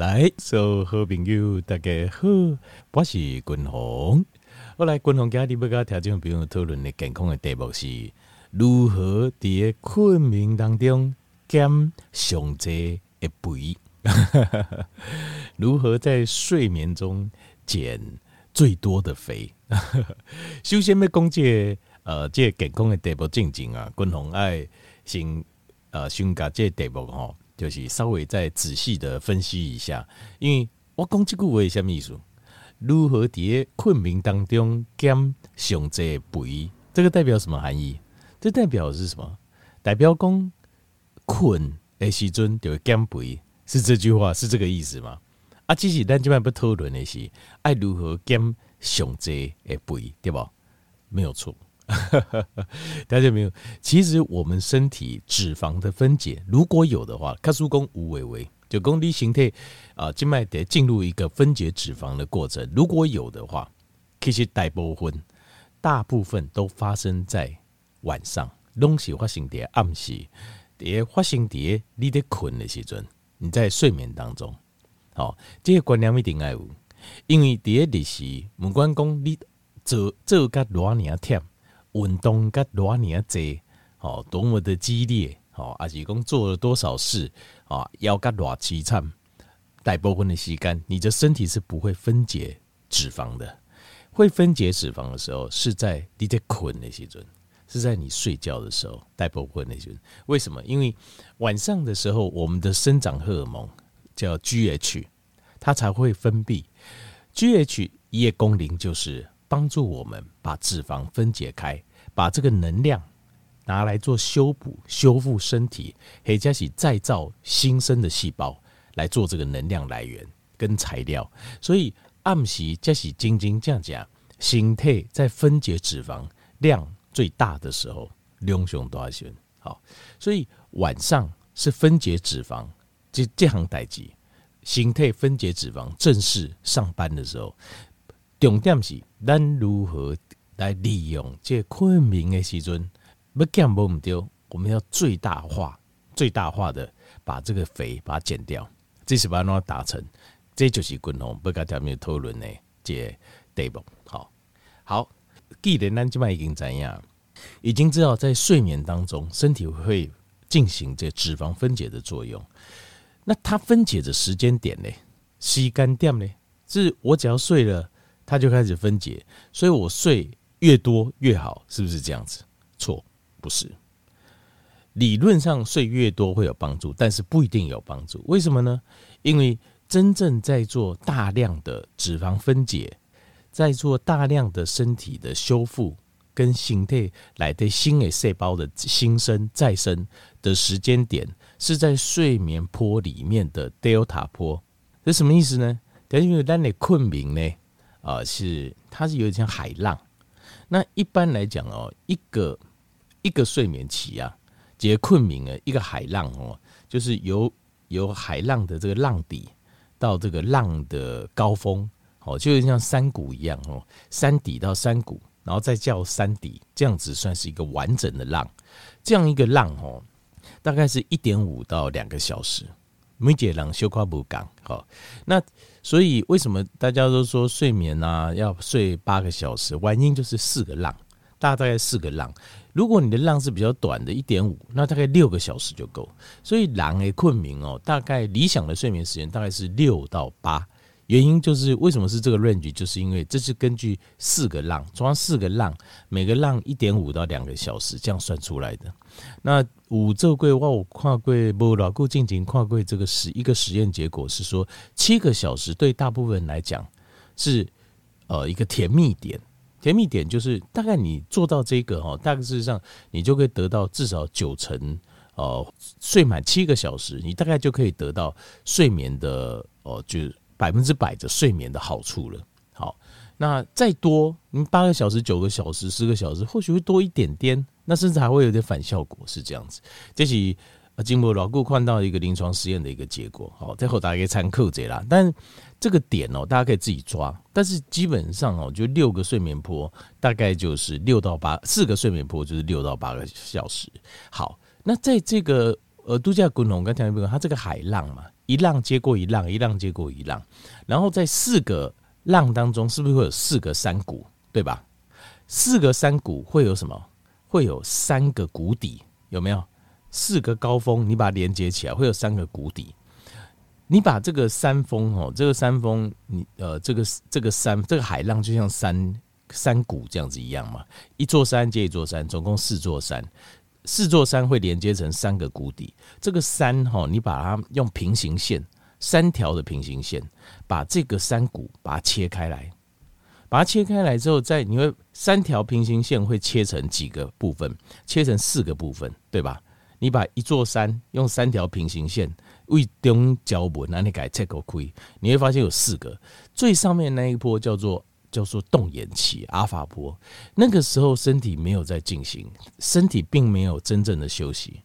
来，所有好朋友大家好，我是君宏。我来君宏家你要跟听众朋友讨论的健康的题目是如何在困眠当中减上侪的肥。如何在睡眠中减最多的肥？首先要讲这个、呃，这个、健康的题目正经啊，君宏爱先呃先把这个题目吼。就是稍微再仔细的分析一下，因为我讲这句话什么意思？如何在困眠当中减上侪肥？这个代表什么含义？这代表是什么？代表讲困的时阵就会减肥，是这句话是这个意思吗？啊，其实咱今晚不讨论的是爱如何减上侪的肥，对吧？没有错。大家没有？其实我们身体脂肪的分解，如果有的话，卡苏公无为为就功力形态啊，静脉得进入一个分解脂肪的过程。如果有的话，其实大部分大部分都发生在晚上，东西发生在暗时，也发生在你在困的时阵，你在睡眠当中。好，这个观念一定要有，因为第一日时，不管讲你做做个多年忝。运动甲偌尔济，哦，多么的激烈，哦，还是讲做了多少事，啊，腰甲偌凄惨，大部分的时间，你的身体是不会分解脂肪的。会分解脂肪的时候，是在你在困的时阵，是在你睡觉的时候，大部分的时阵。为什么？因为晚上的时候，我们的生长荷尔蒙叫 GH，它才会分泌。GH 一夜功龄就是。帮助我们把脂肪分解开，把这个能量拿来做修补、修复身体，或者是再造新生的细胞来做这个能量来源跟材料。所以暗时这是真真正正身体在分解脂肪量最大的时候，量上大时。好，所以晚上是分解脂肪这这行代志，身体分解脂肪正式上班的时候。重点是咱如何来利用这困眠的时阵，要减无唔丢，我们要最大化、最大化的把这个肥把它减掉，这是把它达成，这就是均衡不跟他们讨论的这题目。好，好，既然咱今麦已经怎样，已经知道在睡眠当中，身体会进行这脂肪分解的作用，那它分解的时间点呢？时间点呢？是我只要睡了。它就开始分解，所以我睡越多越好，是不是这样子？错，不是。理论上睡越多会有帮助，但是不一定有帮助。为什么呢？因为真正在做大量的脂肪分解，在做大量的身体的修复跟形态来的新的细胞的新生再生的时间点，是在睡眠波里面的 Delta 波。这什么意思呢？等于让你困眠呢？啊、是它是有点像海浪。那一般来讲哦，一个一个睡眠期啊，结困眠的一个海浪哦，就是由由海浪的这个浪底到这个浪的高峰，哦，就有像山谷一样哦，山底到山谷，然后再叫山底，这样子算是一个完整的浪。这样一个浪哦，大概是一点五到两个小时。每节人休跨不港，好，那。所以，为什么大家都说睡眠啊要睡八个小时？原因就是四个浪，大概四个浪。如果你的浪是比较短的，一点五，那大概六个小时就够。所以，人的困眠哦，大概理想的睡眠时间大概是六到八。原因就是为什么是这个 range，就是因为这是根据四个浪，装四个浪，每个浪一点五到两个小时这样算出来的。那五周柜哇，我跨柜不牢固进行跨柜这个实一个实验结果是说，七个小时对大部分人来讲是呃一个甜蜜点，甜蜜点就是大概你做到这个哈，大概事实上你就可以得到至少九成呃睡满七个小时，你大概就可以得到睡眠的哦、就。百分之百的睡眠的好处了。好，那再多，你八个小时、九个小时、十个小时，或许会多一点点，那甚至还会有点反效果，是这样子。这是啊，经过老顾看到一个临床实验的一个结果。好，最后大家可以参考这啦。但这个点哦，大家可以自己抓。但是基本上哦，就六个睡眠波，大概就是六到八，四个睡眠波就是六到八个小时。好，那在这个呃度假滚龙刚才那边，它这个海浪嘛。一浪接过一浪，一浪接过一浪，然后在四个浪当中，是不是会有四个山谷，对吧？四个山谷会有什么？会有三个谷底，有没有？四个高峰，你把它连接起来，会有三个谷底。你把这个山峰哦，这个山峰，你呃，这个这个山，这个海浪就像山山谷这样子一样嘛，一座山接一座山，总共四座山。四座山会连接成三个谷底，这个山哈，你把它用平行线，三条的平行线，把这个山谷把它切开来，把它切开来之后，再你会三条平行线会切成几个部分？切成四个部分，对吧？你把一座山用三条平行线为中交文，那你改切个亏，你会发现有四个，最上面那一波叫做。叫做动眼期，阿法波，那个时候身体没有在进行，身体并没有真正的休息。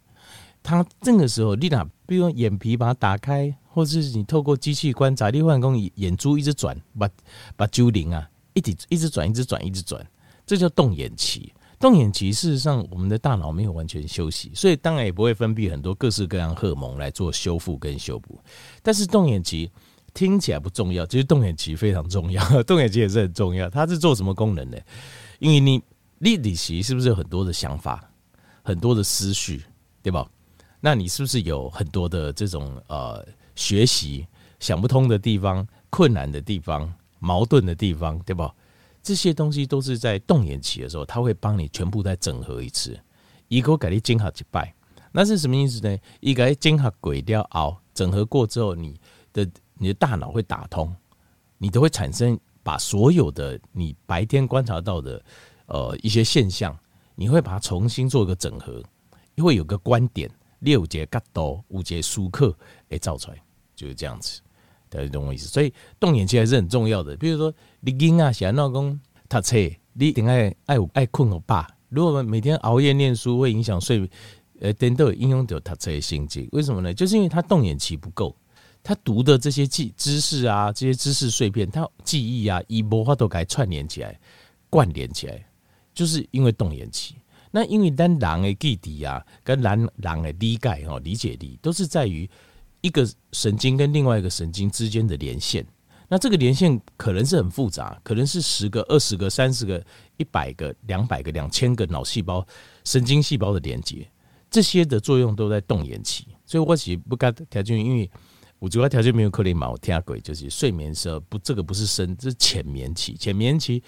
他这个时候，你呐，比如眼皮把它打开，或者是你透过机器观察，你换工眼珠一直转，把把揪灵啊，一直一直转，一直转，一直转，这叫动眼期。动眼期事实上，我们的大脑没有完全休息，所以当然也不会分泌很多各式各样荷尔蒙来做修复跟修补。但是动眼期。听起来不重要，其实动眼期非常重要。动眼期也是很重要，它是做什么功能的？因为你立体期是不是有很多的想法、很多的思绪，对吧？那你是不是有很多的这种呃学习想不通的地方、困难的地方、矛盾的地方，对吧？这些东西都是在动眼期的时候，他会帮你全部再整合一次，一个给你整合一拜。那是什么意思呢？一个整合鬼掉熬，整合过之后，你的。你的大脑会打通，你都会产生把所有的你白天观察到的呃一些现象，你会把它重新做一个整合，会有个观点，六节角度，五节舒克诶，造出来就是这样子，大家懂我意思？所以动眼期还是很重要的。比如说你囡啊，想要讲读册，你一定爱爱爱困好饱。如果每天熬夜念书，会影响睡，呃，等都有应用到读册的心境。为什么呢？就是因为他动眼期不够。他读的这些记知识啊，这些知识碎片，他记忆啊，一波话都该串联起来、关联起来，就是因为动眼期。那因为单狼的记忆啊，跟狼狼的理解哈，理解力都是在于一个神经跟另外一个神经之间的连线。那这个连线可能是很复杂，可能是十个、二十个、三十个、一百个、两百个、两千个脑细胞、神经细胞的连接，这些的作用都在动眼期。所以我其实不该条件，因为。我主要条件没有可能嘛，我听鬼就是睡眠时候不，这个不是深，这是浅眠期。浅眠期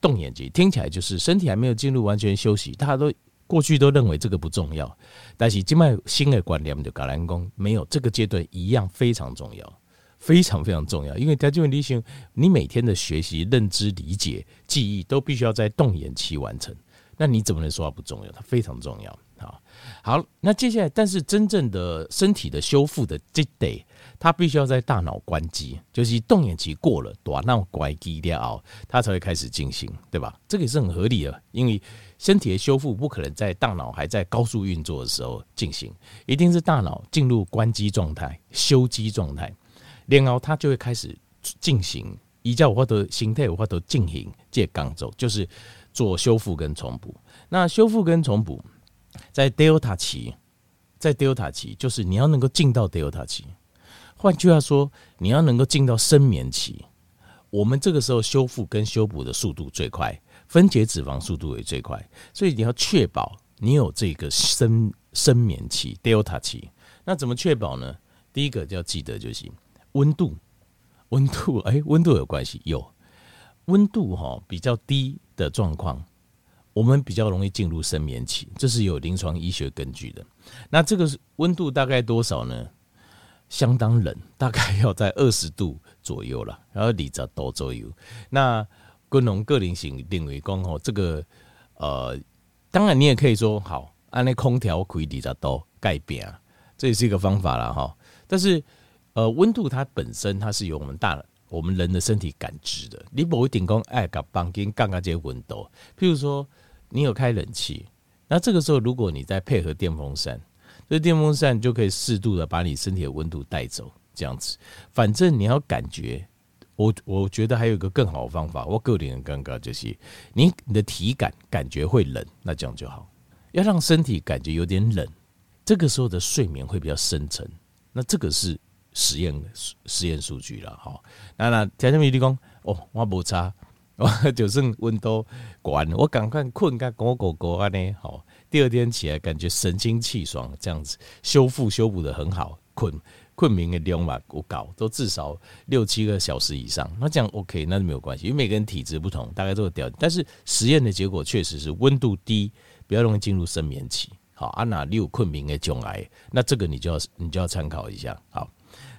动眼期听起来就是身体还没有进入完全休息，大家都过去都认为这个不重要，但是今麦新的观念就搞蓝工没有这个阶段一样非常重要，非常非常重要。因为条件问题性，你每天的学习、认知、理解、记忆都必须要在动眼期完成，那你怎么能说它不重要？它非常重要。好，好，那接下来，但是真正的身体的修复的这得。他必须要在大脑关机，就是动眼期过了，大脑关机了，他才会开始进行，对吧？这个也是很合理的，因为身体的修复不可能在大脑还在高速运作的时候进行，一定是大脑进入关机状态、休机状态，然后他就会开始进行，依照我的形态，我都进行这刚走，就是做修复跟重补。那修复跟重补在 Delta 期，在 Delta 期，就是你要能够进到 Delta 期。换句话说，你要能够进到深眠期，我们这个时候修复跟修补的速度最快，分解脂肪速度也最快，所以你要确保你有这个深深眠期 （Delta 期）。那怎么确保呢？第一个就要记得就行，温度，温度，哎，温度有关系，有温度哈比较低的状况，我们比较容易进入深眠期，这是有临床医学根据的。那这个温度大概多少呢？相当冷，大概要在二十度左右了，然后二十度左右。那昆龙个人型定为讲吼，这个呃，当然你也可以说好，按那空调可以二十度改变，这也是一个方法了哈。但是呃，温度它本身它是由我们大我们人的身体感知的，你不一定讲爱甲房间降个这些温度。譬如说你有开冷气，那这个时候如果你再配合电风扇。这电风扇就可以适度的把你身体的温度带走，这样子。反正你要感觉，我我觉得还有一个更好的方法，我个人尴尬就是，你你的体感感觉会冷，那这样就好。要让身体感觉有点冷，这个时候的睡眠会比较深沉。那这个是实验实验数据了。哈，那那条件比你讲哦，我无差，我就算温度关，我赶快困个狗狗狗安尼好，第二天起来感觉神清气爽，这样子修复修补的很好，困。困眠的量嘛，我搞都至少六七个小时以上，那这样 OK，那就没有关系，因为每个人体质不同，大概都会掉。但是实验的结果确实是温度低，比较容易进入深眠期。好，啊那你有困眠的障碍，那这个你就要你就要参考一下。好，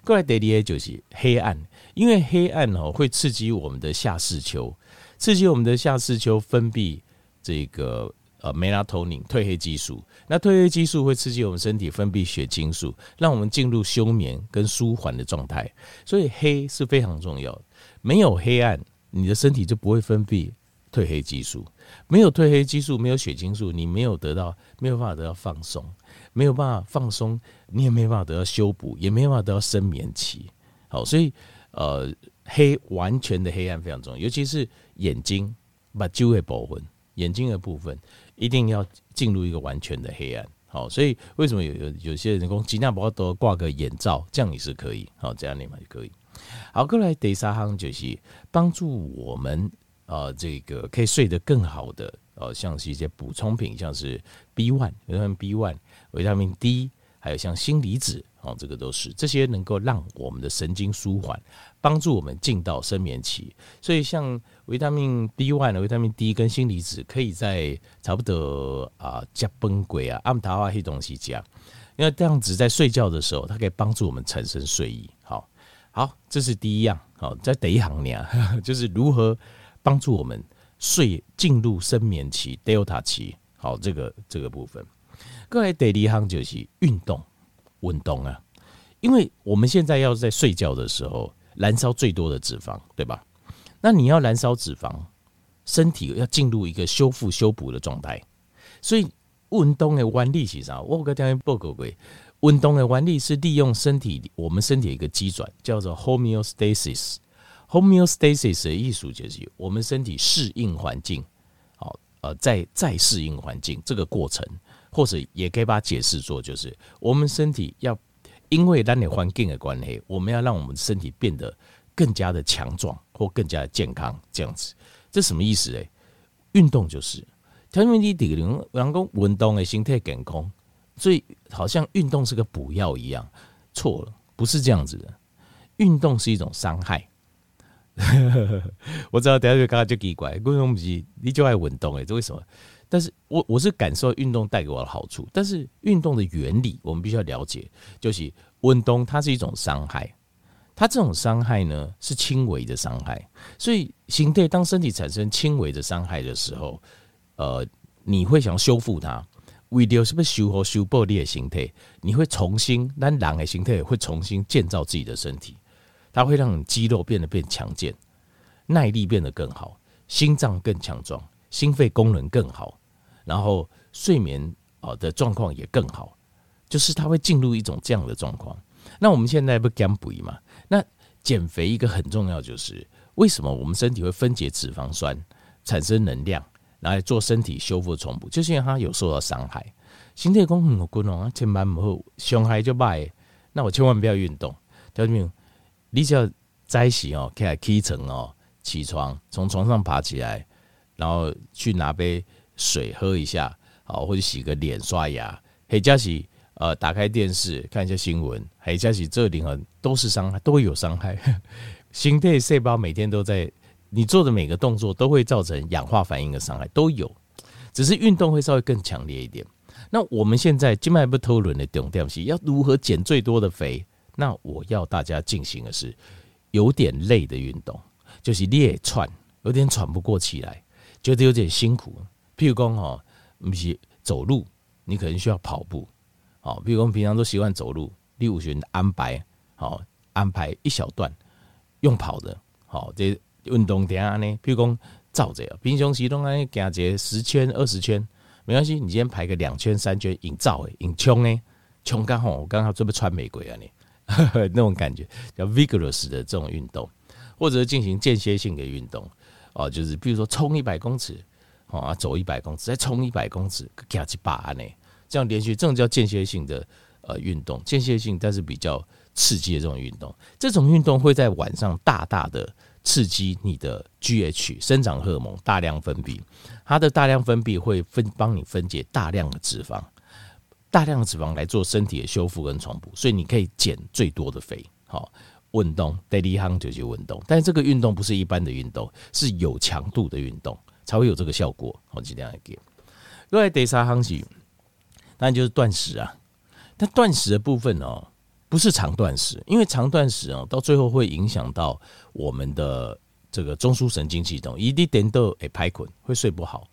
过来第二个就是黑暗，因为黑暗哦会刺激我们的下视丘，刺激我们的下视丘分泌这个。呃，melatonin 褪黑激素，那褪黑激素会刺激我们身体分泌血清素，让我们进入休眠跟舒缓的状态。所以黑是非常重要，没有黑暗，你的身体就不会分泌褪黑激素。没有褪黑激素，没有血清素，你没有得到，没有办法得到放松，没有办法放松，你也没办法得到修补，也没办法得到深眠期。好，所以呃，黑完全的黑暗非常重要，尤其是眼睛，把就会保魂，眼睛的部分。一定要进入一个完全的黑暗，好，所以为什么有有有些人工尽量不要多挂个眼罩，这样也是可以，好，这样你们就可以。好，过来第三行就是帮助我们，呃，这个可以睡得更好的，呃，像是一些补充品，像是 B one，维他命 B one，维他命 D，还有像锌离子。哦，这个都是这些能够让我们的神经舒缓，帮助我们进到深眠期。所以像维他命 B one、维他命 D 跟锌离子，可以在差不多啊加崩鬼啊、阿姆塔瓦黑东西加，因为这样子在睡觉的时候，它可以帮助我们产生睡意。好，好，这是第一样。好，在第一行呢，就是如何帮助我们睡进入深眠期 Delta 期。好，这个这个部分，各位第二行就是运动。运动啊，因为我们现在要在睡觉的时候燃烧最多的脂肪，对吧？那你要燃烧脂肪，身体要进入一个修复修补的状态，所以运动的原理是啥？我跟大家报告过，运动的原理是利用身体我们身体的一个机转，叫做 homeostasis。homeostasis 的意思就是我们身体适应环境，好，呃，再再适应环境这个过程。或者也可以把它解释做，就是我们身体要因为咱的环境的关系，我们要让我们身体变得更加的强壮或更加的健康，这样子，这什么意思嘞？运动就是，因为你底能能够运动的心态健康，所以好像运动是个补药一样，错了，不是这样子的，运动是一种伤害。我知道，等下就刚刚就奇怪，为什么你就爱运动？诶，这为什么？但是我我是感受运动带给我的好处，但是运动的原理我们必须要了解，就是运动它是一种伤害，它这种伤害呢是轻微的伤害，所以形态当身体产生轻微的伤害的时候，呃，你会想修复它，为了是不是修复修补你的形态，你会重新让人的形态会重新建造自己的身体，它会让你肌肉变得变强健，耐力变得更好，心脏更强壮，心肺功能更好。然后睡眠啊的状况也更好，就是它会进入一种这样的状况。那我们现在不减肥嘛？那减肥一个很重要就是为什么我们身体会分解脂肪酸产生能量，来做身体修复重补，就是因为它有受到伤害。身体功能有功能，千万不好伤害就败。那我千万不要运动，听到没有？你只要在一起哦，起来起床哦，起床从床上爬起来，然后去拿杯。水喝一下，好，或者洗个脸、刷牙。黑加喜，呃，打开电视看一下新闻。黑加喜，这里很都是伤害，都会有伤害。心肺细胞每天都在，你做的每个动作都会造成氧化反应的伤害，都有。只是运动会稍微更强烈一点。那我们现在静脉不偷轮的重点是要如何减最多的肥？那我要大家进行的是有点累的运动，就是练喘，有点喘不过气来，觉得有点辛苦。譬如讲哈，不是走路，你可能需要跑步。好，譬如我们平常都习惯走路，第五旬安排好安排一小段用跑的。好，这运动点啊呢，譬如讲照着，平常时都安行个十圈二十圈，没关系。你今天排个两圈三圈，引照诶，引冲诶，冲刚好我刚好准备穿玫瑰啊你，那种感觉叫 vigorous 的这种运动，或者进行间歇性的运动哦，就是比如说冲一百公尺。啊，走一百公尺，再冲一百公尺，加几把呢？这样连续，这种叫间歇性的呃运动，间歇性但是比较刺激的这种运动，这种运动会在晚上大大的刺激你的 GH 生长荷尔蒙大量分泌，它的大量分泌会分帮你分解大量的脂肪，大量的脂肪来做身体的修复跟重补，所以你可以减最多的肥。好，运动 daily hang 就去运动，但是这个运动不是一般的运动，是有强度的运动才会有这个效果。好，尽量来给。另外第三项是，那就是断食啊，但断食的部分哦。不是长断食，因为长断食啊，到最后会影响到我们的这个中枢神经系统，一滴点都诶排困，会睡不好。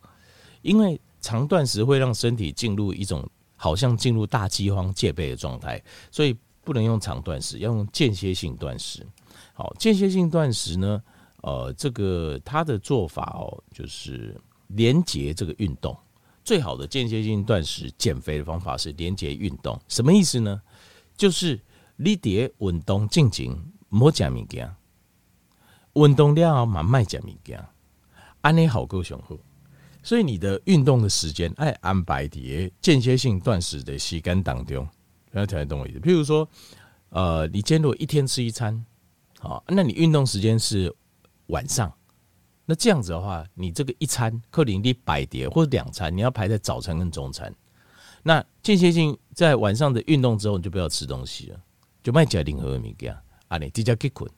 因为长断食会让身体进入一种好像进入大饥荒戒备的状态，所以不能用长断食，要用间歇性断食。好，间歇性断食呢，呃，这个他的做法哦，就是连接这个运动。最好的间歇性断食减肥的方法是连接运动，什么意思呢？就是你伫运动进前唔好食物件，运动了后嘛莫食物件，安尼好够上好。所以你的运动的时间爱安排伫间歇性断食的时间当中，要听得懂我意思。譬如说，呃，你今天如一天吃一餐，好，那你运动时间是晚上，那这样子的话，你这个一餐克林你摆碟或者两餐，你要排在早餐跟中餐。那间歇性在晚上的运动之后，你就不要吃东西了，就卖加任何物件啊，你直接去困，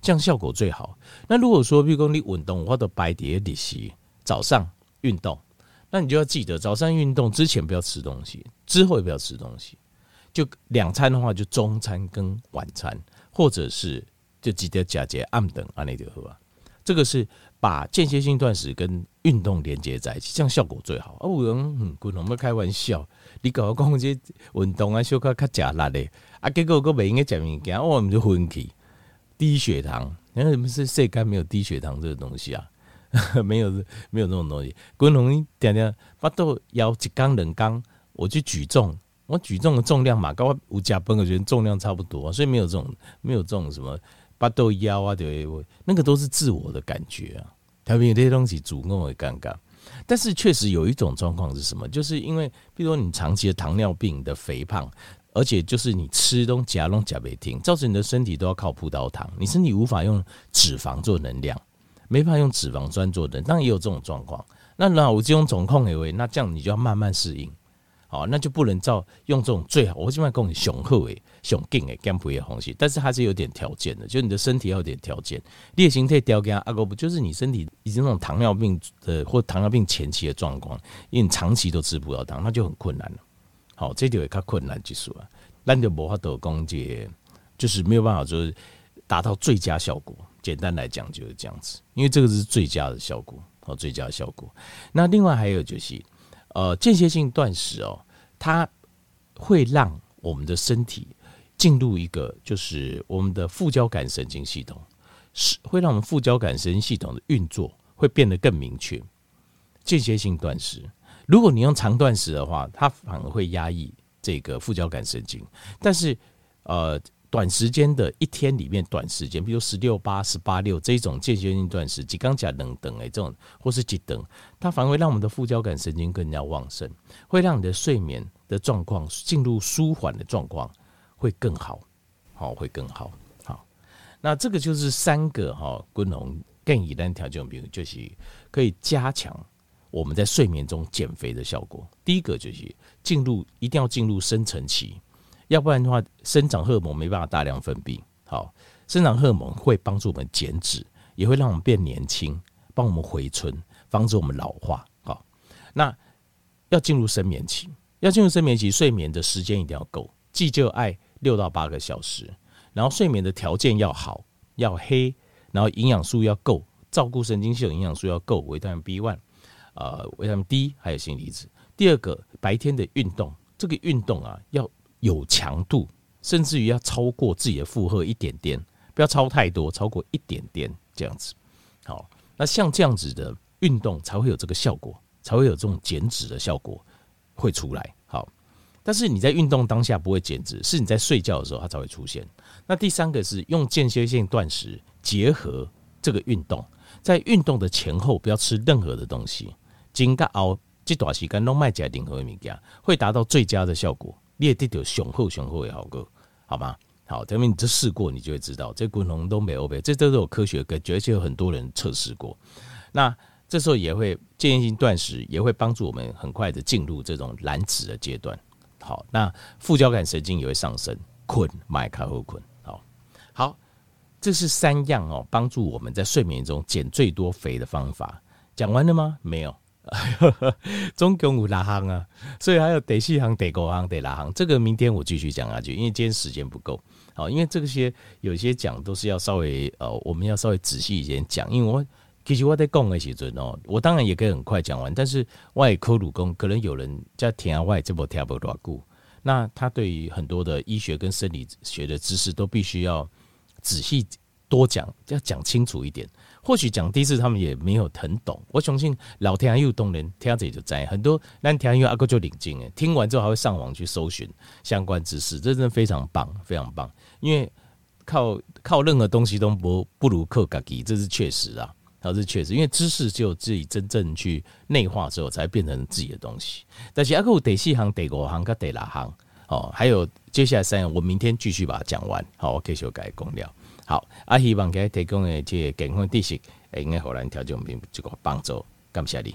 这样效果最好。那如果说，比如说你运动或者白碟的是早上运动，那你就要记得早上运动之前不要吃东西，之后也不要吃东西。就两餐的话，就中餐跟晚餐，或者是就直接加节暗等啊，那就好啊。这个是把间歇性断食跟运动连接在一起，这样效果最好。啊，有人嗯，滚龙要开玩笑。你跟我讲这运动啊，小可较吃力的啊，结果个袂用个食物件，我们就昏去低血糖。你看什么是世间没有低血糖这个东西啊？没有，没有这种东西。滚龙点点巴肚腰一缸两缸，我去举重，我举重的重量嘛，跟我有加班我觉得重量差不多，所以没有这种没有这种什么巴肚腰啊，对，那个都是自我的感觉啊。特别这些东西主动会尴尬。但是确实有一种状况是什么？就是因为，比如说你长期的糖尿病的肥胖，而且就是你吃东西拢吃不停，造成你的身体都要靠葡萄糖，你身体无法用脂肪做能量，没办法用脂肪酸做能量，当然也有这种状况。那那我这种总控以为，那这样你就要慢慢适应。好，那就不能照用这种最好。我现在跟你雄厚诶、雄劲诶减肥的方式，但是它是有点条件的，就你的身体要有点条件。烈性态条件啊，不就是你身体已经那种糖尿病的或糖尿病前期的状况，因为你长期都吃葡萄糖，那就很困难了。好，这就会较困难技术啊，那就无法得攻击，就是没有办法说达到最佳效果。简单来讲就是这样子，因为这个是最佳的效果，好，最佳效果。那另外还有就是。呃，间歇性断食哦，它会让我们的身体进入一个，就是我们的副交感神经系统，是会让我们副交感神经系统的运作会变得更明确。间歇性断食，如果你用长断食的话，它反而会压抑这个副交感神经，但是呃。短时间的一天里面，短时间，比如十六八、十八六这种间歇性断食，几刚讲等等哎，这种或是几等，它反而会让我们的副交感神经更加旺盛，会让你的睡眠的状况进入舒缓的状况，会更好，好，会更好，好。那这个就是三个哈，滚龙更以单条件，比如就是可以加强我们在睡眠中减肥的效果。第一个就是进入，一定要进入深层期。要不然的话，生长荷尔蒙没办法大量分泌。好，生长荷尔蒙会帮助我们减脂，也会让我们变年轻，帮我们回春，防止我们老化。好，那要进入深眠期，要进入深眠期，睡眠的时间一定要够，既就爱六到八个小时，然后睡眠的条件要好，要黑，然后营养素要够，照顾神经系统营养素要够，维他命 B one，呃，维他命 D，还有锌离子。第二个，白天的运动，这个运动啊要。有强度，甚至于要超过自己的负荷一点点，不要超太多，超过一点点这样子。好，那像这样子的运动才会有这个效果，才会有这种减脂的效果会出来。好，但是你在运动当下不会减脂，是你在睡觉的时候它才会出现。那第三个是用间歇性断食结合这个运动，在运动的前后不要吃任何的东西，经过熬这段时间都卖任何的物件，会达到最佳的效果。你也得到雄厚雄厚的效果，好吗？好，证明你这试过，你就会知道这滚红都没 O B，这都是有科学根据，而且有很多人测试过。那这时候也会间歇性断食，也会帮助我们很快的进入这种燃脂的阶段。好，那副交感神经也会上升，困麦卡后困。好，好，这是三样哦，帮助我们在睡眠中减最多肥的方法。讲完了吗？没有。总共有六行啊，所以还有第四行、第五行、第六行。这个明天我继续讲下去，因为今天时间不够。好，因为这些有些讲都是要稍微呃，我们要稍微仔细一点讲。因为我其实我在讲的时阵哦，我当然也可以很快讲完，但是外科鲁工可能有人在听外这部听不多久，那他对于很多的医学跟生理学的知识都必须要仔细多讲，要讲清楚一点。或许讲第一次他们也没有很懂，我相信老天又动人，听这就在很多那天又阿哥就领进诶，听完之后还会上网去搜寻相关知识，这真的非常棒，非常棒。因为靠靠任何东西都不不如靠自己，这是确实啊，这是确实。因为知识只有自己真正去内化之后，才变成自己的东西。但是阿哥第四行、第五行跟第六行哦，还有接下来三样，我明天继续把它讲完。好，我可以修改工料。好，啊，希望给提供的这个健康知识，会用来调整，并这个帮助，感谢你。